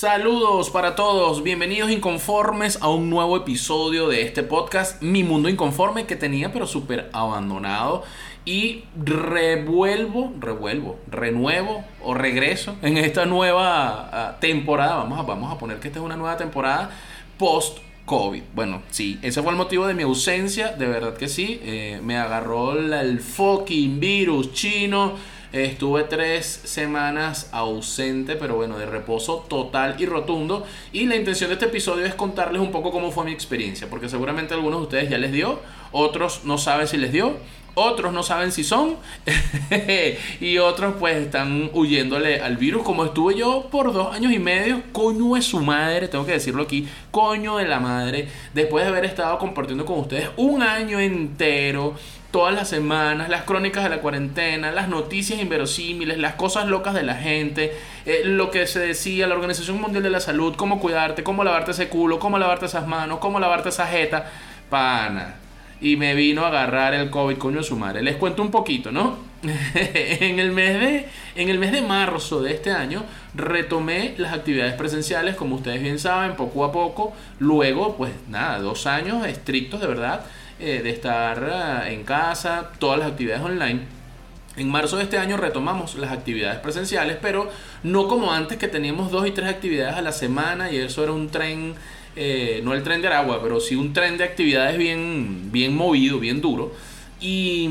Saludos para todos, bienvenidos inconformes a un nuevo episodio de este podcast, Mi Mundo Inconforme, que tenía pero súper abandonado. Y revuelvo, revuelvo, renuevo o regreso en esta nueva ah, temporada. Vamos a, vamos a poner que esta es una nueva temporada post COVID. Bueno, sí, ese fue el motivo de mi ausencia, de verdad que sí. Eh, me agarró el fucking virus chino Estuve tres semanas ausente, pero bueno, de reposo total y rotundo. Y la intención de este episodio es contarles un poco cómo fue mi experiencia, porque seguramente algunos de ustedes ya les dio, otros no saben si les dio, otros no saben si son y otros pues están huyéndole al virus como estuve yo por dos años y medio. Coño de su madre tengo que decirlo aquí coño de la madre. Después de haber estado compartiendo con ustedes un año entero todas las semanas, las crónicas de la cuarentena, las noticias inverosímiles, las cosas locas de la gente, eh, lo que se decía, la Organización Mundial de la Salud, cómo cuidarte, cómo lavarte ese culo, cómo lavarte esas manos, cómo lavarte esa jeta, pana. Y me vino a agarrar el COVID, coño su madre. Les cuento un poquito, ¿no? en, el mes de, en el mes de marzo de este año retomé las actividades presenciales, como ustedes bien saben, poco a poco. Luego, pues nada, dos años estrictos de verdad eh, de estar eh, en casa, todas las actividades online. En marzo de este año retomamos las actividades presenciales, pero no como antes que teníamos dos y tres actividades a la semana y eso era un tren, eh, no el tren de Aragua, pero sí un tren de actividades bien, bien movido, bien duro. Y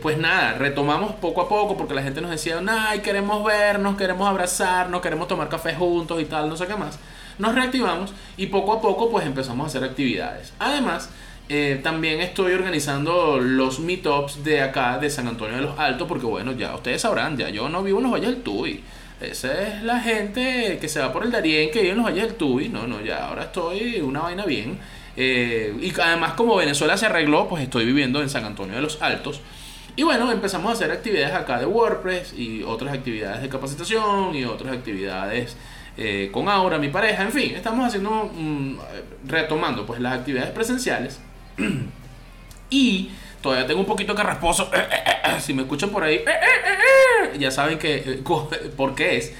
pues nada, retomamos poco a poco porque la gente nos decía, ay, queremos vernos, queremos abrazarnos, queremos tomar café juntos y tal, no sé qué más. Nos reactivamos y poco a poco pues empezamos a hacer actividades. Además, eh, también estoy organizando los meetups de acá, de San Antonio de los Altos, porque bueno, ya ustedes sabrán, ya yo no vivo en los Valles del Tuy. Esa es la gente que se va por el Darién, que vive en los Valles del Tuy. No, no, ya ahora estoy una vaina bien. Eh, y además como Venezuela se arregló, pues estoy viviendo en San Antonio de los Altos. Y bueno, empezamos a hacer actividades acá de WordPress y otras actividades de capacitación y otras actividades eh, con Aura, mi pareja. En fin, estamos haciendo, mm, retomando pues las actividades presenciales y todavía tengo un poquito carrasposo. si me escuchan por ahí, ya saben que por qué es.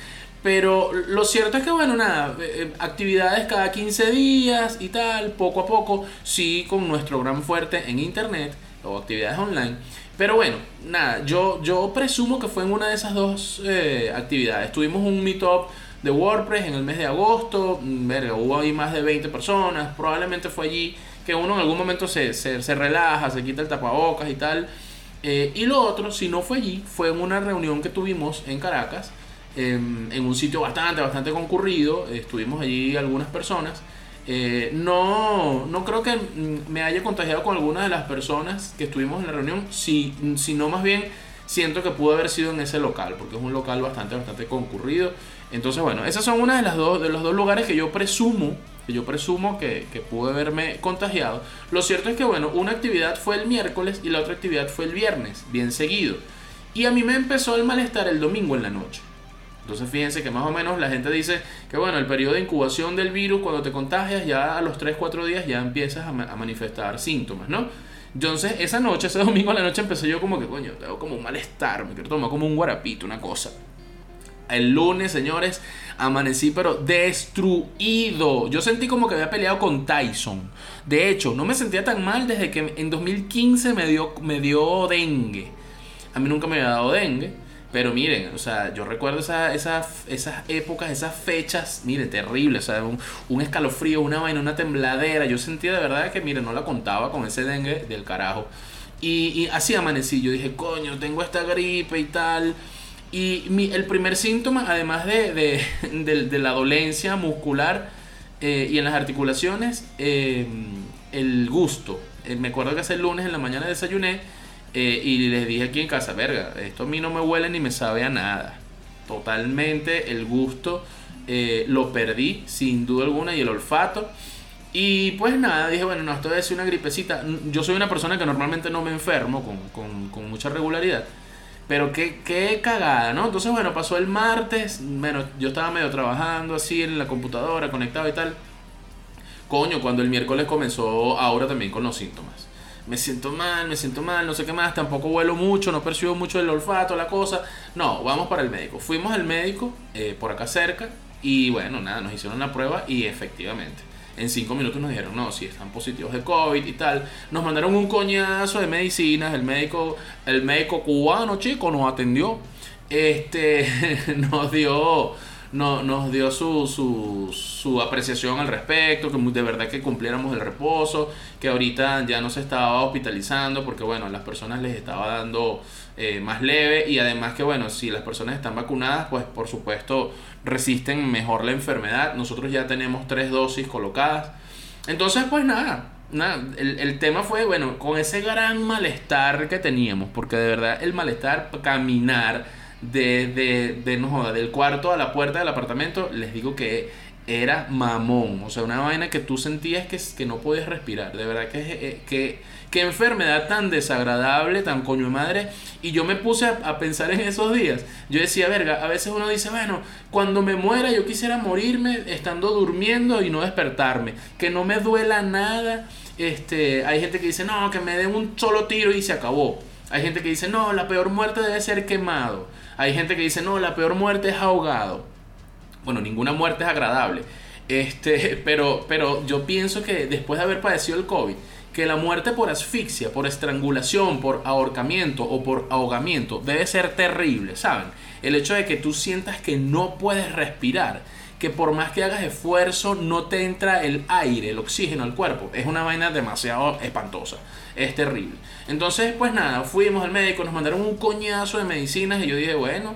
Pero lo cierto es que, bueno, nada, eh, eh, actividades cada 15 días y tal, poco a poco, sí, con nuestro gran fuerte en internet o actividades online. Pero bueno, nada, yo, yo presumo que fue en una de esas dos eh, actividades. Tuvimos un meetup de WordPress en el mes de agosto, mm, verga, hubo ahí más de 20 personas, probablemente fue allí que uno en algún momento se, se, relaja, se quita el tapabocas y tal. Eh, y lo otro, si no fue allí, fue en una reunión que tuvimos en Caracas, en, un sitio bastante, bastante concurrido. Estuvimos allí algunas personas. Eh, no, no creo que me haya contagiado con alguna de las personas que estuvimos en la reunión, si, sino más bien siento que pudo haber sido en ese local, porque es un local bastante, bastante concurrido. Entonces, bueno, esas son una de las dos, de los dos lugares que yo presumo yo presumo que, que pude haberme contagiado. Lo cierto es que, bueno, una actividad fue el miércoles y la otra actividad fue el viernes, bien seguido. Y a mí me empezó el malestar el domingo en la noche. Entonces fíjense que más o menos la gente dice que bueno, el periodo de incubación del virus, cuando te contagias, ya a los 3-4 días ya empiezas a, manifestar síntomas, ¿no? Entonces esa noche, ese domingo a la noche empecé yo como que, coño, tengo como un malestar, me quiero tomar como un guarapito, una cosa. El lunes, señores, amanecí pero destruido. Yo sentí como que había peleado con Tyson. De hecho, no me sentía tan mal desde que en 2015 me dio, me dio dengue. A mí nunca me había dado dengue. Pero miren, o sea, yo recuerdo esa, esas épocas, esas fechas, miren, terrible, o sea, un, escalofrío, una vaina, una tembladera. Yo sentía de verdad que, miren, no la contaba con ese dengue del carajo. Y, y así amanecí, yo dije, coño, tengo esta gripe y tal. Y mi, el primer síntoma, además de, de, la dolencia muscular eh, y en las articulaciones, eh, el gusto. Eh, me acuerdo que hace el lunes en la mañana desayuné y les dije aquí en casa, verga, esto a mí no me huele ni me sabe a nada. Totalmente el gusto lo perdí, sin duda alguna, y el olfato. Y pues nada, dije, bueno, no, esto debe ser una gripecita. Yo soy una persona que normalmente no me enfermo con, con, con mucha regularidad. Pero qué, qué cagada, ¿no? Entonces, bueno, pasó el martes. Bueno, yo estaba medio trabajando así en la computadora, conectado y tal. Coño, cuando el miércoles comenzó ahora también con los síntomas. Me siento mal, me siento mal, no sé qué más, tampoco vuelo mucho, no percibo mucho el olfato, la cosa. No, vamos para el médico. Fuimos al médico eh, por acá cerca y bueno, nada, nos hicieron la prueba y efectivamente en cinco minutos nos dijeron, no, si están positivos de COVID y tal. Nos mandaron un coñazo de medicinas, el médico, el médico cubano, chico, nos atendió. Este, nos dio, no, nos dio su, su, apreciación al respecto, que de verdad que cumpliéramos el reposo, que ahorita ya no se estaba hospitalizando porque, bueno, a las personas les estaba dando eh, más leve y además que, bueno, si las personas están vacunadas, pues por supuesto resisten mejor la enfermedad. Nosotros ya tenemos tres dosis colocadas. Entonces, pues nada, nada el, el, tema fue, bueno, con ese gran malestar que teníamos, porque de verdad el malestar, caminar de, de, del cuarto a la puerta del apartamento, les digo que era mamón. O sea, una vaina que tú sentías que, que no podías respirar. De verdad que, eh, que Qué enfermedad tan desagradable, tan coño de madre. Y yo me puse a, pensar en esos días. Yo decía, verga, a veces uno dice, bueno, cuando me muera yo quisiera morirme estando durmiendo y no despertarme. Que no me duela nada. Este, hay gente que dice, no, que me den un solo tiro y se acabó. Hay gente que dice, no, la peor muerte debe ser quemado. Hay gente que dice, no, la peor muerte es ahogado. Bueno, ninguna muerte es agradable. Este, pero, pero yo pienso que después de haber padecido el COVID, que la muerte por asfixia, por estrangulación, por ahorcamiento o por ahogamiento debe ser terrible, ¿saben? El hecho de que tú sientas que no puedes respirar, que por más que hagas esfuerzo no te entra el aire, el oxígeno al cuerpo, es una vaina demasiado espantosa, es terrible. Entonces, pues nada, fuimos al médico, nos mandaron un coñazo de medicinas y yo dije, bueno,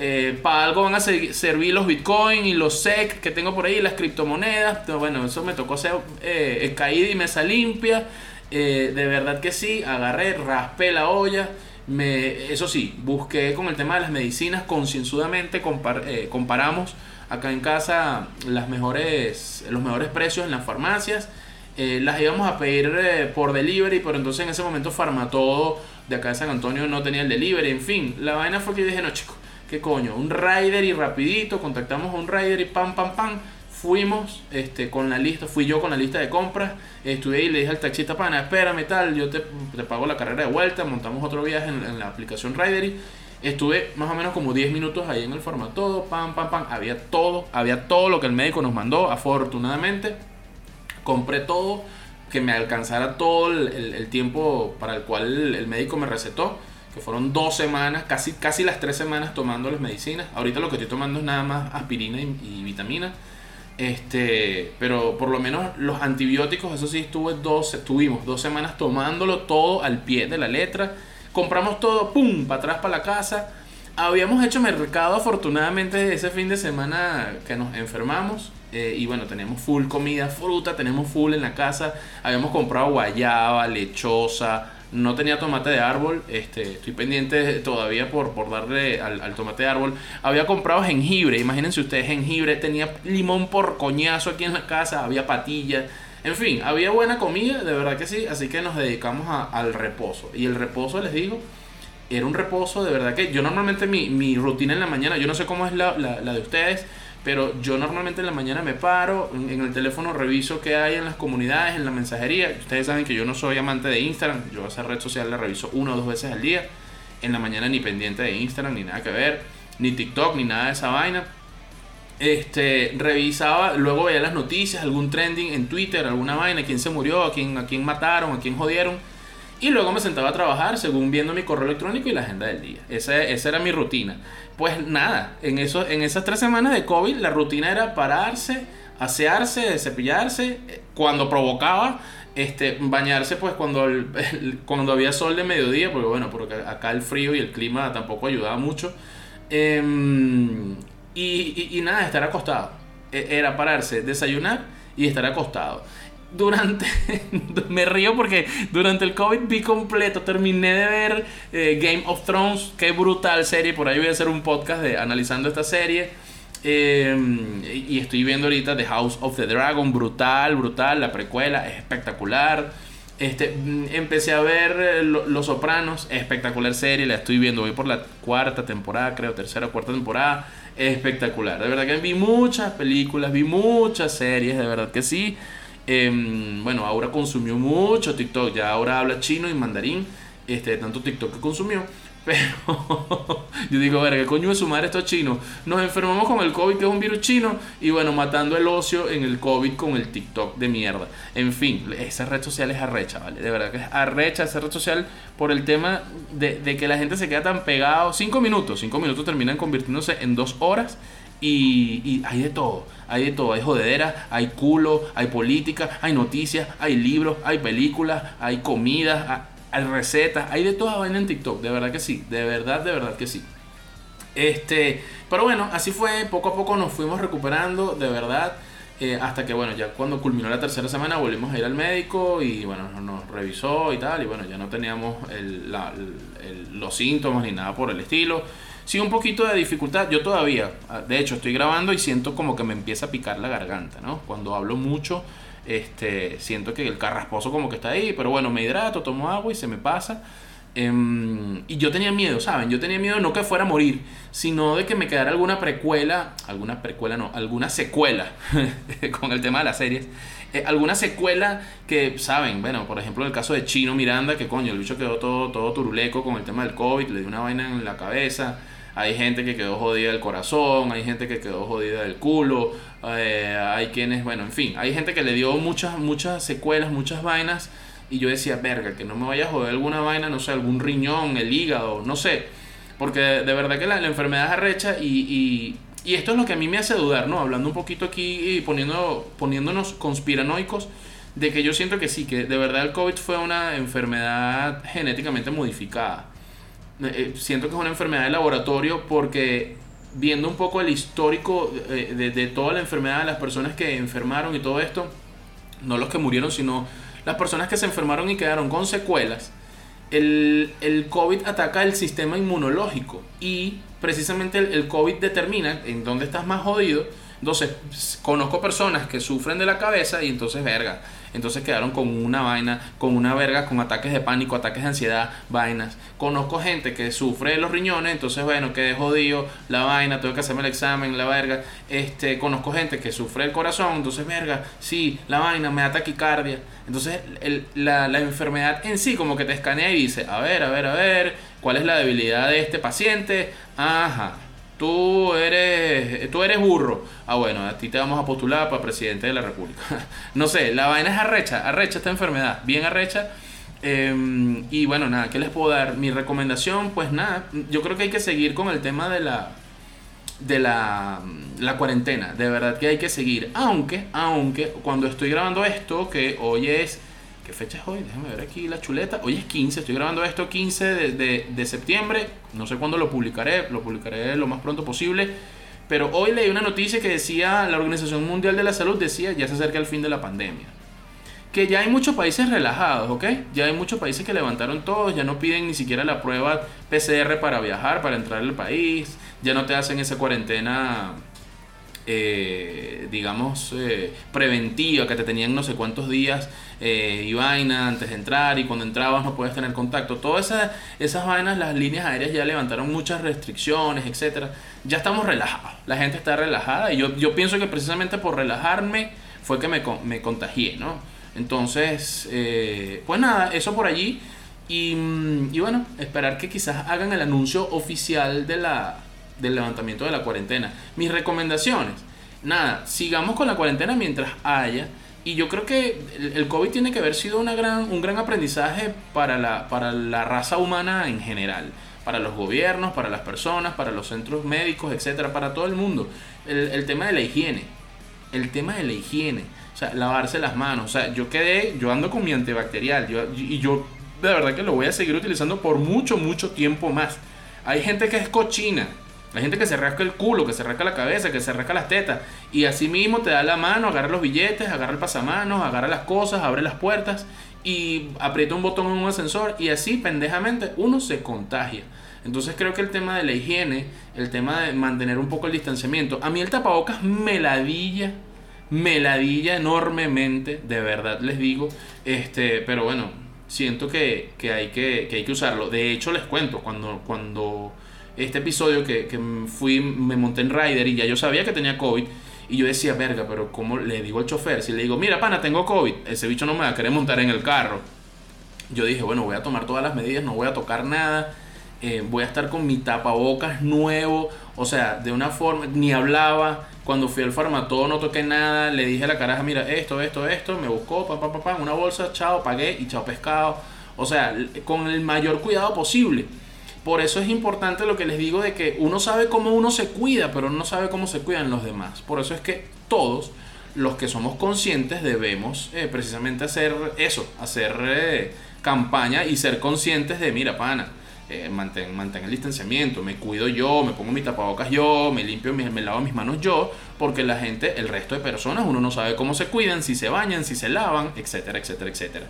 eh, para algo van a servir los bitcoin y los SEC que tengo por ahí, las criptomonedas. Bueno, eso me tocó hacer eh, caída y mesa limpia. Eh, de verdad que sí, agarré, raspé la olla. Me, eso sí, busqué con el tema de las medicinas concienzudamente, eh, comparamos acá en casa las mejores, los mejores precios en las farmacias. las íbamos a pedir por delivery, pero entonces en ese momento Farmatodo de acá de San Antonio no tenía el delivery. En fin, la vaina fue que dije, no chicos, ¿Qué coño? Un rider y rapidito, contactamos a un rider y pam, pam, pam. Fuimos este, con la lista, fui yo con la lista de compras, estuve y le dije al taxista, pana, espérame tal, yo te, te pago la carrera de vuelta, montamos otro viaje en, la aplicación Ridery. Estuve más o menos como 10 minutos ahí en el formato, pam, pam, pam, había todo, había todo lo que el médico nos mandó, afortunadamente. Compré todo, que me alcanzara todo el tiempo para el cual el médico me recetó fueron dos semanas, casi, casi las tres semanas tomando las medicinas. Ahorita lo que estoy tomando es nada más aspirina y, vitamina. Este, pero por lo menos los antibióticos, eso sí, estuve dos, estuvimos dos semanas tomándolo todo al pie de la letra. Compramos todo, pum, para atrás para la casa. Habíamos hecho mercado afortunadamente ese fin de semana que nos enfermamos. Eh, y bueno, tenemos full comida, fruta, tenemos full en la casa. Habíamos comprado guayaba, lechosa, no tenía tomate de árbol, este, estoy pendiente todavía por, por darle al, tomate de árbol. Había comprado jengibre, imagínense ustedes, jengibre, tenía limón por coñazo aquí en la casa, había patillas. En fin, había buena comida, de verdad que sí, así que nos dedicamos al reposo. Y el reposo, les digo, era un reposo de verdad que yo normalmente mi, mi rutina en la mañana, yo no sé cómo es la, la de ustedes, pero yo normalmente en la mañana me paro, en, el teléfono reviso qué hay en las comunidades, en la mensajería. Ustedes saben que yo no soy amante de Instagram, yo esa red social la reviso una o dos veces al día. En la mañana ni pendiente de Instagram, ni nada que ver, ni TikTok, ni nada de esa vaina. Este, revisaba, luego veía las noticias, algún trending en Twitter, alguna vaina, quién se murió, quién, a quién mataron, a quién jodieron. Y luego me sentaba a trabajar según viendo mi correo electrónico y la agenda del día. Esa, esa era mi rutina. Pues nada, en, eso, en esas tres semanas de COVID la rutina era pararse, asearse, cepillarse, cuando provocaba, este, bañarse pues cuando, cuando había sol de mediodía, porque bueno, porque acá el frío y el clima tampoco ayudaba mucho. Em, y, y, y nada, estar acostado. E, era pararse, desayunar y estar acostado. Durante. me río porque durante el COVID vi completo. Terminé de ver eh, Game of Thrones. Qué brutal serie. Por ahí voy a hacer un podcast de analizando esta serie. Em, y estoy viendo ahorita The House of the Dragon. Brutal, brutal. La precuela es espectacular. Este, mm, empecé a ver eh, Los Sopranos, espectacular serie, la estoy viendo, voy por la cuarta temporada, creo, tercera o cuarta temporada, espectacular. De verdad que vi muchas películas, vi muchas series, de verdad que sí. Em, bueno, ahora consumió mucho TikTok, ya ahora habla chino y mandarín, este, tanto TikTok que consumió. Pero yo digo, ver, ¿qué coño es su madre estos chinos? Nos enfermamos con el COVID, que es un virus chino, y bueno, matando el ocio en el COVID con el TikTok de mierda. En fin, esa red social es arrecha, ¿vale? De verdad que es arrecha esa red social por el tema de, de que la gente se queda tan pegado. Cinco minutos, cinco minutos terminan convirtiéndose en dos horas. Y, hay de todo, hay de todo, hay jodedera, hay culo, hay política, hay noticias, hay libros, hay películas, hay comida, hay recetas, hay de vaina en TikTok, de verdad que sí, de verdad, de verdad que sí. Este, pero bueno, así fue, poco a poco nos fuimos recuperando, de verdad, eh, hasta que bueno, ya cuando culminó la tercera semana volvimos a ir al médico y bueno, nos, revisó y tal, y bueno, ya no teníamos los síntomas ni nada por el estilo. Sí, un poquito de dificultad, yo todavía, de hecho estoy grabando y siento como que me empieza a picar la garganta, ¿no? Cuando hablo mucho este, siento que el carrasposo como que está ahí, pero bueno, me hidrato, tomo agua y se me pasa. Em, y yo tenía miedo, ¿saben? Yo tenía miedo no que fuera a morir, sino de que me quedara alguna precuela, alguna precuela no, alguna secuela con el tema de las series. Eh, alguna secuela que, ¿saben? Bueno, por ejemplo, el caso de Chino Miranda, que coño, el bicho quedó todo, todo turuleco con el tema del COVID, le dio una vaina en la cabeza. Hay gente que quedó jodida del corazón, hay gente que quedó jodida del culo, eh, hay quienes, bueno, en fin, hay gente que le dio muchas, muchas secuelas, muchas vainas. Y yo decía, verga, que no me vaya a joder alguna vaina, no sé, algún riñón, el hígado, no sé. Porque de verdad que la, enfermedad es arrecha y, y, esto es lo que a mí me hace dudar, ¿no? Hablando un poquito aquí y poniendo, poniéndonos conspiranoicos, de que yo siento que sí, que de verdad el COVID fue una enfermedad genéticamente modificada. Eh, eh, siento que es una enfermedad de laboratorio porque viendo un poco el histórico eh, de, toda la enfermedad, de las personas que enfermaron y todo esto, no los que murieron, sino las personas que se enfermaron y quedaron con secuelas, el, el COVID ataca el sistema inmunológico y precisamente el COVID determina en dónde estás más jodido. Entonces, conozco personas que sufren de la cabeza y entonces, verga, entonces quedaron con una vaina, con una verga, con ataques de pánico, ataques de ansiedad, vainas. Conozco gente que sufre de los riñones, entonces bueno, quedé jodido, la vaina, tengo que hacerme el examen, la verga. Este, conozco gente que sufre el corazón, entonces verga, sí, la vaina, me da taquicardia. Entonces la, la enfermedad en sí como que te escanea y dice, a ver, a ver, a ver, ¿cuál es la debilidad de este paciente? Ajá, tú eres, tú eres burro. Ah, bueno, a ti te vamos a postular para presidente de la República. no sé, la vaina es arrecha, arrecha esta enfermedad, bien arrecha. Em, y bueno, nada, ¿qué les puedo dar? Mi recomendación, pues nada, yo creo que hay que seguir con el tema de la de la, la cuarentena. De verdad que hay que seguir. Aunque, aunque, cuando estoy grabando esto, que hoy es ¿Qué fecha es hoy? Déjame ver aquí la chuleta. Hoy es 15, estoy grabando esto 15 de, de, septiembre. No sé cuándo lo publicaré, lo publicaré lo más pronto posible. Pero hoy leí una noticia que decía, la Organización Mundial de la Salud decía, ya se acerca el fin de la pandemia. Que ya hay muchos países relajados, ¿ok? Ya hay muchos países que levantaron todos, ya no piden ni siquiera la prueba PCR para viajar, para entrar al país, ya no te hacen esa cuarentena eh, digamos, eh, preventiva, que te tenían no sé cuántos días eh, y vaina antes de entrar y cuando entrabas no puedes tener contacto. Todas esas, esas vainas, las líneas aéreas ya levantaron muchas restricciones, etcétera. Ya estamos relajados, la gente está relajada y yo, yo pienso que precisamente por relajarme fue que me, me contagié, ¿no? Entonces, pues nada, eso por allí. Y, y bueno, esperar que quizás hagan el anuncio oficial de la, del levantamiento de la cuarentena. Mis recomendaciones, nada, sigamos con la cuarentena mientras haya. Y yo creo que el COVID tiene que haber sido una gran, un gran aprendizaje para la, para la raza humana en general. Para los gobiernos, para las personas, para los centros médicos, etcétera, para todo el mundo. El, tema de la higiene. El tema de la higiene. O sea, lavarse las manos. O sea, yo quedé, yo ando con mi antibacterial. Yo, y yo de verdad que lo voy a seguir utilizando por mucho, mucho tiempo más. Hay gente que es cochina Hay gente que se rasca el culo, que se rasca la cabeza, que se rasca las tetas. Y así mismo te da la mano, agarra los billetes, agarra el pasamanos, agarra las cosas, abre las puertas y aprieta un botón en un ascensor y así pendejamente uno se contagia. Entonces creo que el tema de la higiene, el tema de mantener un poco el distanciamiento, a mí el tapabocas me ladilla, me ladilla enormemente, de verdad les digo, este, pero bueno, siento que, hay que, que hay que usarlo. De hecho les cuento, cuando, cuando este episodio que, que fui, me monté en Rider y ya yo sabía que tenía COVID. Y yo decía, verga, pero ¿cómo le digo al chofer? Si le digo, mira, pana, tengo COVID, ese bicho no me va a querer montar en el carro. Yo dije, bueno, voy a tomar todas las medidas, no voy a tocar nada, eh, voy a estar con mi tapabocas nuevo, o sea, de una forma, ni hablaba. Cuando fui al farmatodo no toqué nada, le dije a la caraja, mira, esto, esto, esto, me buscó, pa, pa, pa, pa, una bolsa, chao, pagué y chao pescado. O sea, con el mayor cuidado posible. Por eso es importante lo que les digo de que uno sabe cómo uno se cuida, pero no sabe cómo se cuidan los demás. Por eso es que todos los que somos conscientes debemos eh, precisamente hacer eso, hacer eh, campaña y ser conscientes de, mira, pana, eh, mantén, el distanciamiento, me cuido yo, me pongo mi tapabocas yo, me limpio, me, me, lavo mis manos yo, porque la gente, el resto de personas, uno no sabe cómo se cuidan, si se bañan, si se lavan, etcétera, etcétera, etcétera.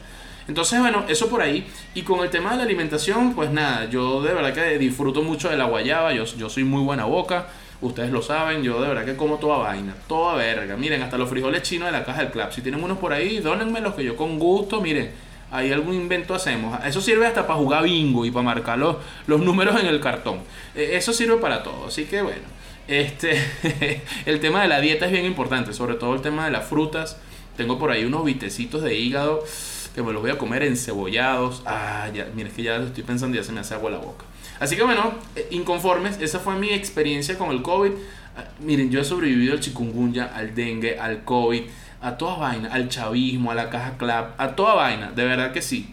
Entonces, bueno, eso por ahí. Y con el tema de la alimentación, pues nada, yo de verdad que disfruto mucho de la guayaba, yo, yo soy muy buena boca. Ustedes lo saben, yo de verdad que como toda vaina, toda verga. Miren, hasta los frijoles chinos de la caja del club. Si tienen unos por ahí, los que yo con gusto, miren, ahí algún invento hacemos. Eso sirve hasta para jugar bingo y para marcar los, los números en el cartón. E, eso sirve para todo. Así que bueno, este, el tema de la dieta es bien importante, sobre todo el tema de las frutas. Tengo por ahí unos vitecitos de hígado que me los voy a comer encebollados. Ah, ya, mira, es que ya lo estoy pensando y ya se me hace agua la boca. Así que bueno, eh, inconformes, esa fue mi experiencia con el COVID. Ah, miren, yo he sobrevivido al chikungunya, al dengue, al COVID, a toda vaina, al chavismo, a la caja clap, a toda vaina, de verdad que sí.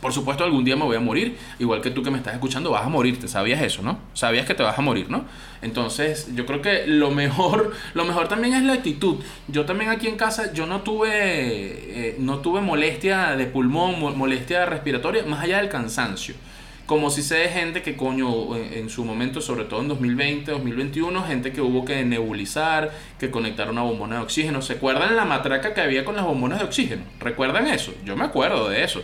Por supuesto, algún día me voy a morir, igual que tú que me estás escuchando, vas a morirte, sabías eso, ¿no? Sabías que te vas a morir, ¿no? Entonces, yo creo que lo mejor, lo mejor también es la actitud. Yo también aquí en casa, yo no tuve, eh, no tuve molestia de pulmón, molestia respiratoria, más allá del cansancio. Como si sé de gente que coño en, su momento, sobre todo en 2020, 2021, gente que hubo que nebulizar, que conectar una bombona de oxígeno. ¿Se acuerdan la matraca que había con las bombonas de oxígeno? ¿Recuerdan eso? Yo me acuerdo de eso.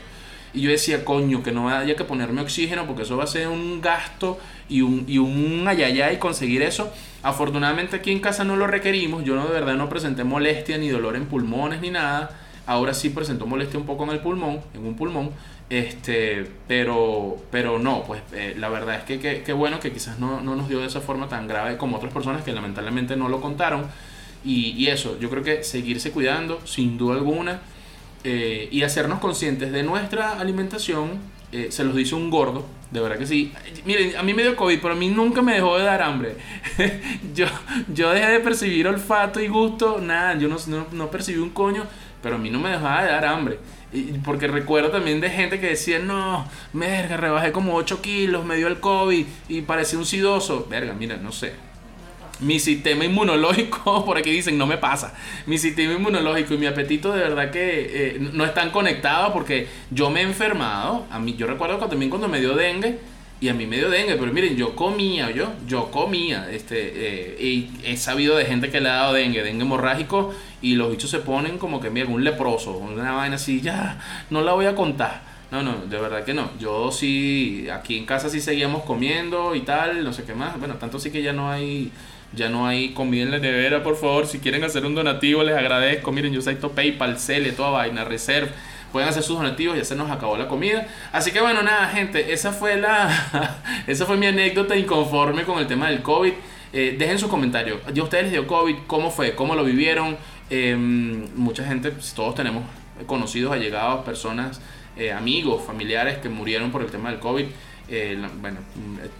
Y yo decía, coño, que no haya que ponerme oxígeno porque eso va a ser un gasto y un, y un ayayay conseguir eso. Afortunadamente aquí en casa no lo requerimos. Yo no, de verdad no presenté molestia ni dolor en pulmones ni nada. Ahora sí presentó molestia un poco en el pulmón, en un pulmón. Este, pero, pero no, pues eh, la verdad es que qué bueno que quizás no, no, nos dio de esa forma tan grave como otras personas que lamentablemente no lo contaron. Y, y eso, yo creo que seguirse cuidando, sin duda alguna. Eh, y hacernos conscientes de nuestra alimentación, eh, se los dice un gordo, de verdad que sí. Miren, a mí me dio COVID, pero a mí nunca me dejó de dar hambre. yo, yo dejé de percibir olfato y gusto, nada, yo no, no, percibí un coño, pero a mí no me dejaba de dar hambre. Y porque recuerdo también de gente que decía, no, verga, rebajé como 8 kilos, me dio el COVID y parecía un sidoso. Verga, mira, no sé mi sistema inmunológico, por aquí dicen, no me pasa. Mi sistema inmunológico y mi apetito de verdad que eh, no están conectados porque yo me he enfermado. A mí, yo recuerdo también cuando me dio dengue, y a mí me dio dengue, pero miren, yo comía, yo, yo comía, este, eh, y he sabido de gente que le ha dado dengue, dengue hemorrágico, y los bichos se ponen como que, mira, un leproso, una vaina así, ya, no la voy a contar. No, no, de verdad que no. Yo sí, aquí en casa sí seguíamos comiendo y tal, no sé qué más. Bueno, tanto sí que ya no hay ya no hay comida en la nevera, por favor. Si quieren hacer un donativo, les agradezco. Miren, yo todo PayPal, Cele, toda vaina, Reserve. Pueden hacer sus donativos, ya se nos acabó la comida. Así que bueno, nada, gente, esa fue la esa fue mi anécdota inconforme con el tema del COVID. Eh, dejen sus comentarios. ¿Ya ustedes les dio COVID? ¿Cómo fue? ¿Cómo lo vivieron? Em, mucha gente, todos tenemos conocidos, allegados, personas, eh, amigos, familiares que murieron por el tema del COVID. Eh, bueno,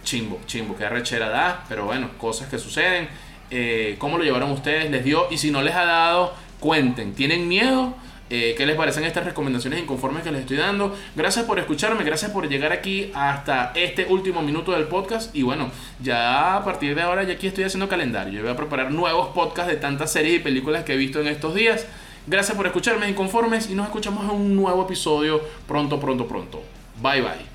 chimbo, chimbo, que arrechera da, pero bueno, cosas que suceden. Eh, ¿Cómo lo llevaron ustedes? ¿Les dio? Y si no les ha dado, cuenten. ¿Tienen miedo? Eh, ¿Qué les parecen estas recomendaciones inconformes que les estoy dando? Gracias por escucharme, gracias por llegar aquí hasta este último minuto del podcast. Y bueno, ya a partir de ahora ya aquí estoy haciendo calendario. Voy a preparar nuevos podcasts de tantas series y películas que he visto en estos días. Gracias por escucharme inconformes y nos escuchamos en un nuevo episodio pronto, pronto, pronto. Bye bye.